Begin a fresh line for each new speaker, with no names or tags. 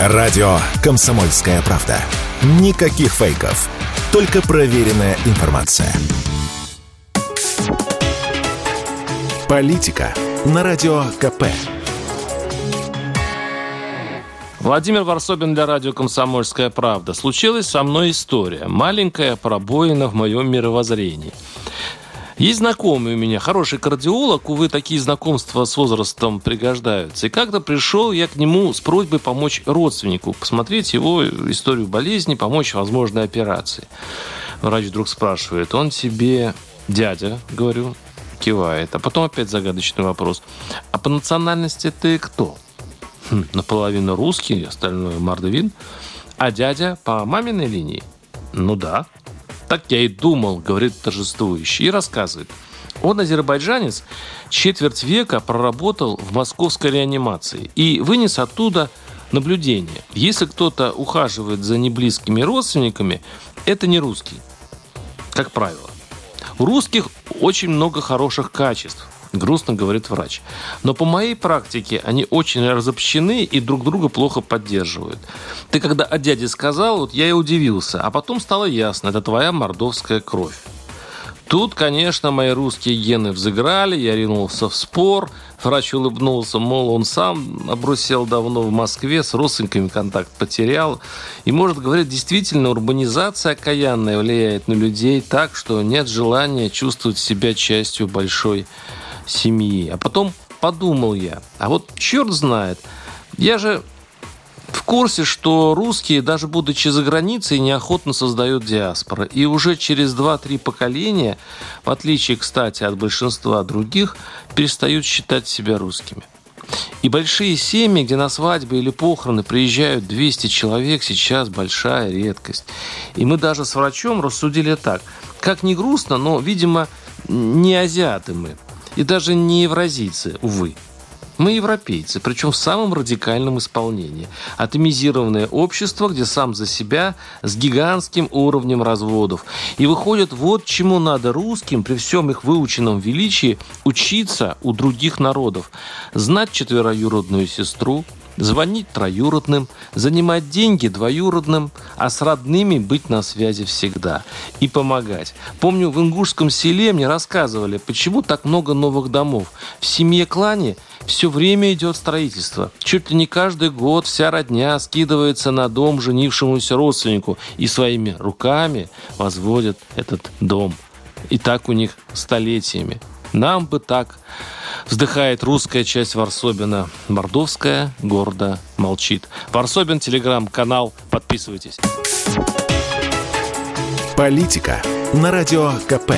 Радио «Комсомольская правда». Никаких фейков. Только проверенная информация. Политика на Радио КП.
Владимир Варсобин для радио «Комсомольская правда». Случилась со мной история. Маленькая пробоина в моем мировоззрении. Есть знакомый у меня, хороший кардиолог, увы, такие знакомства с возрастом пригождаются. И как-то пришел я к нему с просьбой помочь родственнику, посмотреть его историю болезни, помочь возможной операции. Врач вдруг спрашивает, он тебе дядя, говорю, кивает. А потом опять загадочный вопрос. А по национальности ты кто? Хм, наполовину русский, остальное мордовин. А дядя по маминой линии? Ну да. Так я и думал, говорит торжествующий, и рассказывает. Он азербайджанец, четверть века проработал в московской реанимации и вынес оттуда наблюдение. Если кто-то ухаживает за неблизкими родственниками, это не русский, как правило. У русских очень много хороших качеств – грустно говорит врач. Но по моей практике они очень разобщены и друг друга плохо поддерживают. Ты когда о дяде сказал, вот я и удивился, а потом стало ясно, это твоя мордовская кровь. Тут, конечно, мои русские гены взыграли, я ринулся в спор. Врач улыбнулся, мол, он сам обрусел давно в Москве, с родственниками контакт потерял. И, может говорить, действительно, урбанизация окаянная влияет на людей так, что нет желания чувствовать себя частью большой семьи. А потом подумал я, а вот черт знает, я же в курсе, что русские, даже будучи за границей, неохотно создают диаспоры. И уже через 2-3 поколения, в отличие, кстати, от большинства других, перестают считать себя русскими. И большие семьи, где на свадьбы или похороны приезжают 200 человек, сейчас большая редкость. И мы даже с врачом рассудили так. Как ни грустно, но, видимо, не азиаты мы. И даже не евразийцы, увы. Мы европейцы, причем в самом радикальном исполнении. Атомизированное общество, где сам за себя с гигантским уровнем разводов. И выходит, вот чему надо русским при всем их выученном величии учиться у других народов. Знать четвероюродную сестру, звонить троюродным, занимать деньги двоюродным, а с родными быть на связи всегда и помогать. Помню, в ингушском селе мне рассказывали, почему так много новых домов. В семье-клане все время идет строительство. Чуть ли не каждый год вся родня скидывается на дом женившемуся родственнику и своими руками возводят этот дом. И так у них столетиями. Нам бы так. Вздыхает русская часть Варсобина. Мордовская гордо молчит. Варсобин, телеграм-канал. Подписывайтесь.
Политика на радио КП.